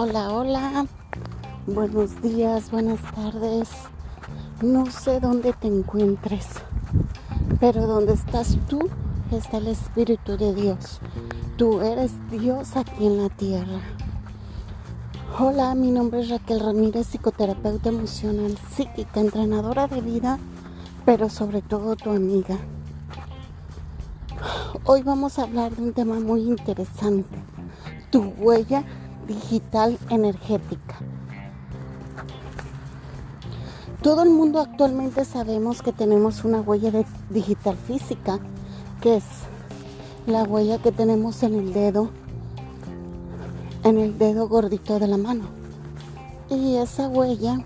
Hola, hola. Buenos días, buenas tardes. No sé dónde te encuentres, pero donde estás tú está el Espíritu de Dios. Tú eres Dios aquí en la tierra. Hola, mi nombre es Raquel Ramírez, psicoterapeuta emocional, psíquica, entrenadora de vida, pero sobre todo tu amiga. Hoy vamos a hablar de un tema muy interesante, tu huella digital energética. Todo el mundo actualmente sabemos que tenemos una huella digital física, que es la huella que tenemos en el dedo, en el dedo gordito de la mano. Y esa huella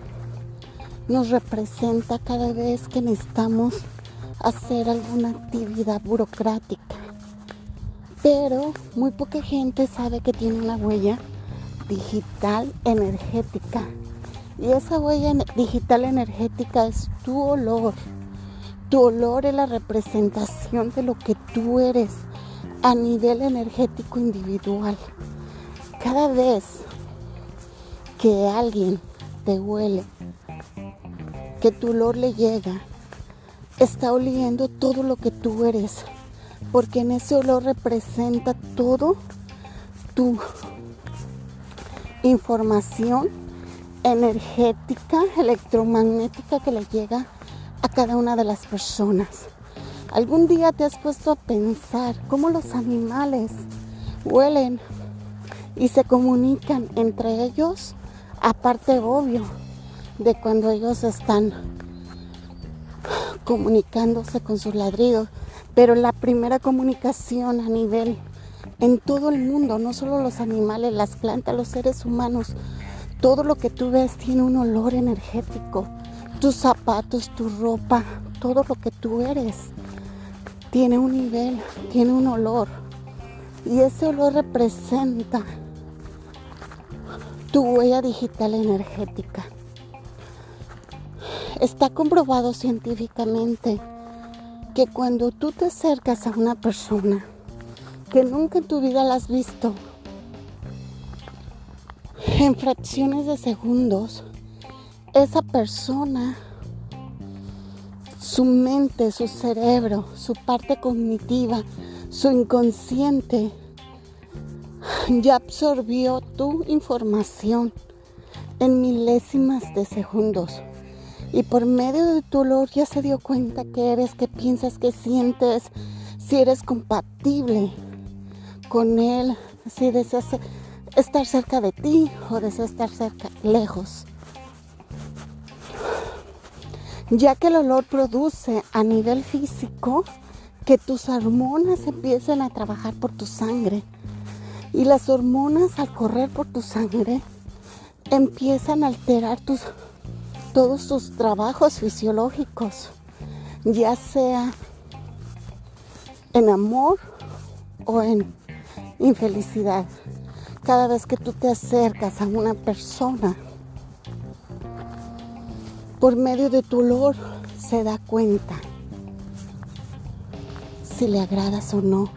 nos representa cada vez que necesitamos hacer alguna actividad burocrática. Pero muy poca gente sabe que tiene una huella digital energética. Y esa huella digital energética es tu olor. Tu olor es la representación de lo que tú eres a nivel energético individual. Cada vez que alguien te huele, que tu olor le llega, está oliendo todo lo que tú eres, porque en ese olor representa todo tu información energética, electromagnética que le llega a cada una de las personas. ¿Algún día te has puesto a pensar cómo los animales huelen y se comunican entre ellos? Aparte, obvio, de cuando ellos están comunicándose con sus ladridos. Pero la primera comunicación a nivel en todo el mundo, no solo los animales, las plantas, los seres humanos, todo lo que tú ves tiene un olor energético. Tus zapatos, tu ropa, todo lo que tú eres tiene un nivel, tiene un olor. Y ese olor representa tu huella digital energética. Está comprobado científicamente que cuando tú te acercas a una persona que nunca en tu vida la has visto, en fracciones de segundos, esa persona, su mente, su cerebro, su parte cognitiva, su inconsciente, ya absorbió tu información en milésimas de segundos. Y por medio de tu olor ya se dio cuenta que eres, que piensas, que sientes, si eres compatible con él, si deseas estar cerca de ti o deseas estar cerca, lejos. Ya que el olor produce a nivel físico que tus hormonas empiecen a trabajar por tu sangre. Y las hormonas al correr por tu sangre empiezan a alterar tus, todos tus trabajos fisiológicos, ya sea en amor o en infelicidad cada vez que tú te acercas a una persona, por medio de tu olor se da cuenta si le agradas o no,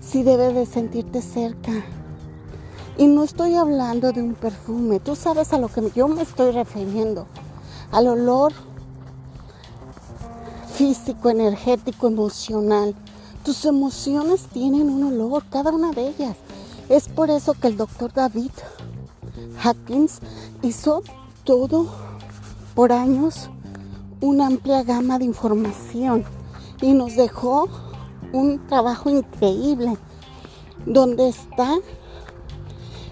si debe de sentirte cerca. Y no estoy hablando de un perfume, tú sabes a lo que yo me estoy refiriendo, al olor físico, energético, emocional. Tus emociones tienen un olor, cada una de ellas. Es por eso que el doctor David Hawkins hizo todo por años una amplia gama de información y nos dejó un trabajo increíble donde está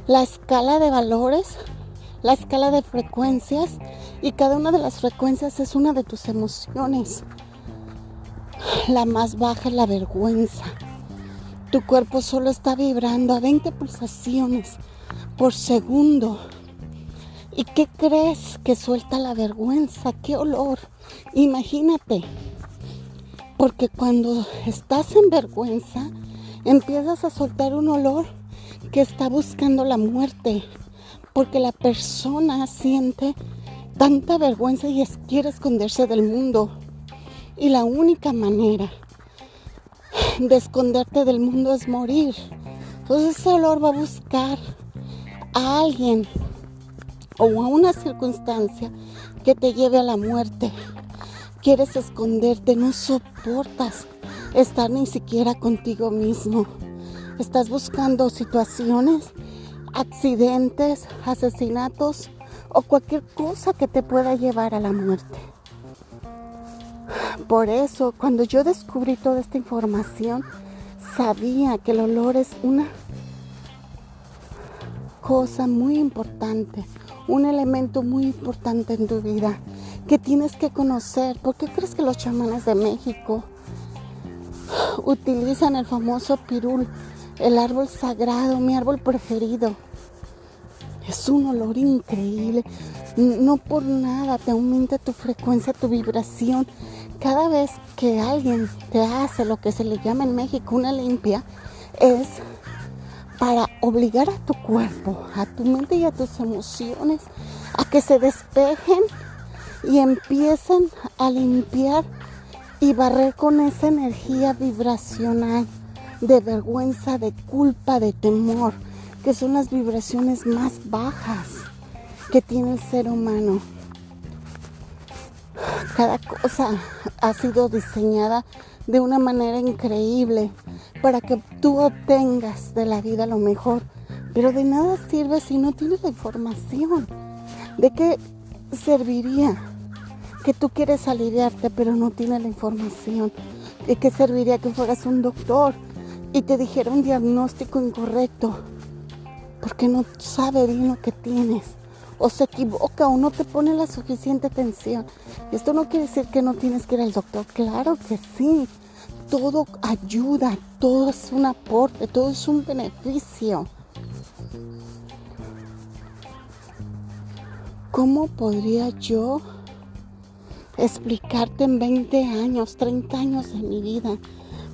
la escala de valores, la escala de frecuencias y cada una de las frecuencias es una de tus emociones. La más baja es la vergüenza. Tu cuerpo solo está vibrando a 20 pulsaciones por segundo. ¿Y qué crees que suelta la vergüenza? ¿Qué olor? Imagínate. Porque cuando estás en vergüenza, empiezas a soltar un olor que está buscando la muerte. Porque la persona siente tanta vergüenza y quiere esconderse del mundo. Y la única manera de esconderte del mundo es morir. Entonces ese olor va a buscar a alguien o a una circunstancia que te lleve a la muerte. Quieres esconderte, no soportas estar ni siquiera contigo mismo. Estás buscando situaciones, accidentes, asesinatos o cualquier cosa que te pueda llevar a la muerte. Por eso, cuando yo descubrí toda esta información, sabía que el olor es una cosa muy importante, un elemento muy importante en tu vida que tienes que conocer. ¿Por qué crees que los chamanes de México utilizan el famoso pirul, el árbol sagrado, mi árbol preferido? Es un olor increíble. No por nada te aumenta tu frecuencia, tu vibración. Cada vez que alguien te hace lo que se le llama en México una limpia, es para obligar a tu cuerpo, a tu mente y a tus emociones a que se despejen y empiecen a limpiar y barrer con esa energía vibracional de vergüenza, de culpa, de temor, que son las vibraciones más bajas que tiene el ser humano. Cada cosa ha sido diseñada de una manera increíble para que tú obtengas de la vida lo mejor. Pero de nada sirve si no tienes la información. ¿De qué serviría que tú quieres aliviarte pero no tienes la información? ¿De qué serviría que fueras un doctor y te dijera un diagnóstico incorrecto? Porque no sabe bien lo que tienes. O se equivoca o no te pone la suficiente atención. Esto no quiere decir que no tienes que ir al doctor. Claro que sí todo ayuda, todo es un aporte, todo es un beneficio. ¿Cómo podría yo explicarte en 20 años, 30 años de mi vida?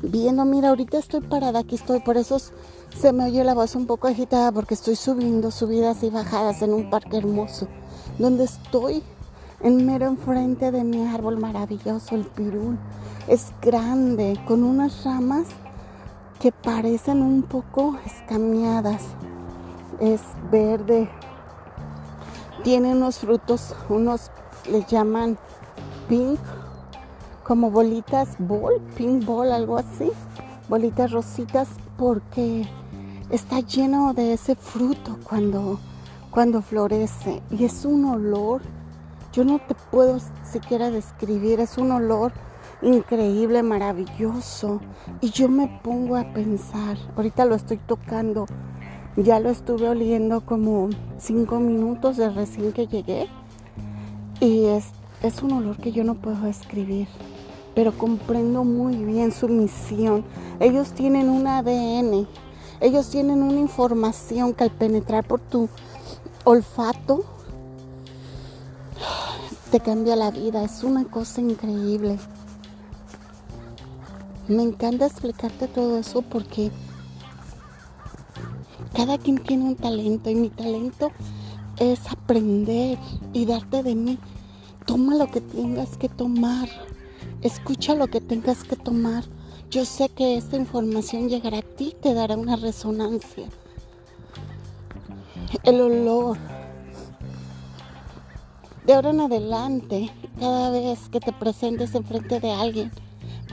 Viendo, mira, ahorita estoy parada, aquí estoy, por eso se me oye la voz un poco agitada porque estoy subiendo, subidas y bajadas en un parque hermoso, donde estoy en mero enfrente de mi árbol maravilloso, el pirul es grande, con unas ramas que parecen un poco escameadas. Es verde. Tiene unos frutos, unos le llaman pink, como bolitas ball, pink ball, algo así. Bolitas rositas porque está lleno de ese fruto cuando, cuando florece. Y es un olor, yo no te puedo siquiera describir, es un olor increíble, maravilloso. Y yo me pongo a pensar, ahorita lo estoy tocando, ya lo estuve oliendo como cinco minutos de recién que llegué. Y es, es un olor que yo no puedo describir, pero comprendo muy bien su misión. Ellos tienen un ADN, ellos tienen una información que al penetrar por tu olfato te cambia la vida. Es una cosa increíble. Me encanta explicarte todo eso porque cada quien tiene un talento y mi talento es aprender y darte de mí. Toma lo que tengas que tomar. Escucha lo que tengas que tomar. Yo sé que esta información llegará a ti, te dará una resonancia. El olor. De ahora en adelante, cada vez que te presentes enfrente de alguien,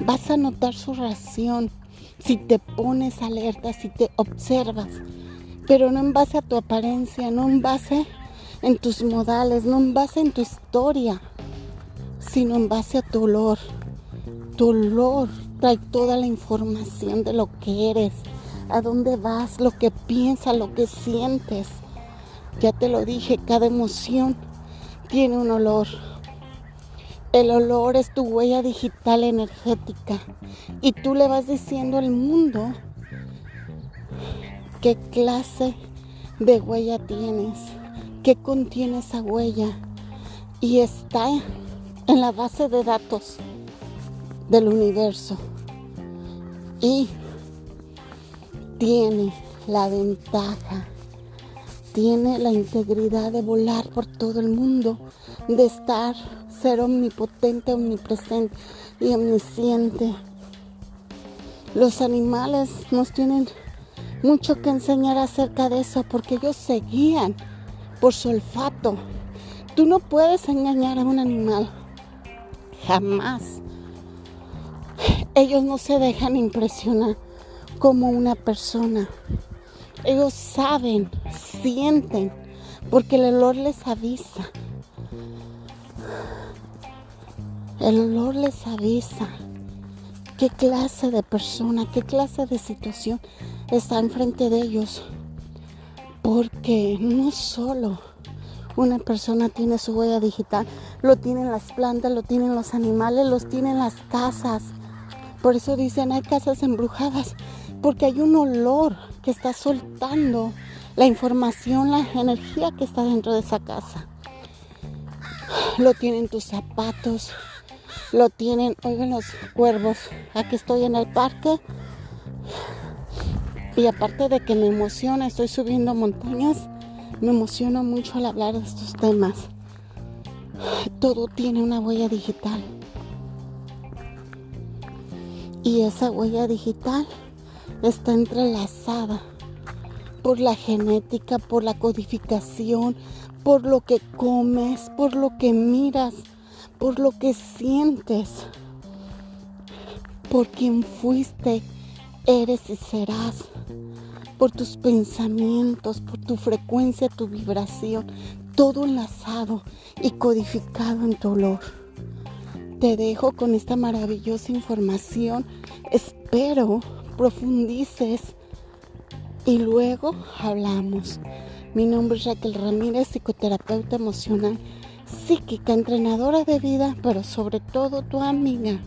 vas a notar su reacción si te pones alerta, si te observas, pero no en base a tu apariencia, no en base en tus modales, no en base en tu historia, sino en base a tu olor. Tu olor trae toda la información de lo que eres, a dónde vas, lo que piensas, lo que sientes. Ya te lo dije, cada emoción tiene un olor. El olor es tu huella digital energética y tú le vas diciendo al mundo qué clase de huella tienes, qué contiene esa huella y está en la base de datos del universo y tiene la ventaja, tiene la integridad de volar por todo el mundo, de estar ser omnipotente, omnipresente y omnisciente. Los animales nos tienen mucho que enseñar acerca de eso porque ellos se guían por su olfato. Tú no puedes engañar a un animal. Jamás. Ellos no se dejan impresionar como una persona. Ellos saben, sienten, porque el olor les avisa. El olor les avisa qué clase de persona, qué clase de situación está enfrente de ellos. Porque no solo una persona tiene su huella digital, lo tienen las plantas, lo tienen los animales, los tienen las casas. Por eso dicen hay casas embrujadas, porque hay un olor que está soltando la información, la energía que está dentro de esa casa. Lo tienen tus zapatos, lo tienen, oigan los cuervos, aquí estoy en el parque y aparte de que me emociona, estoy subiendo montañas, me emociona mucho al hablar de estos temas. Todo tiene una huella digital. Y esa huella digital está entrelazada por la genética, por la codificación, por lo que comes, por lo que miras, por lo que sientes, por quien fuiste, eres y serás, por tus pensamientos, por tu frecuencia, tu vibración, todo enlazado y codificado en tu olor. Te dejo con esta maravillosa información. Espero profundices y luego hablamos. Mi nombre es Raquel Ramírez, psicoterapeuta emocional, psíquica, entrenadora de vida, pero sobre todo tu amiga.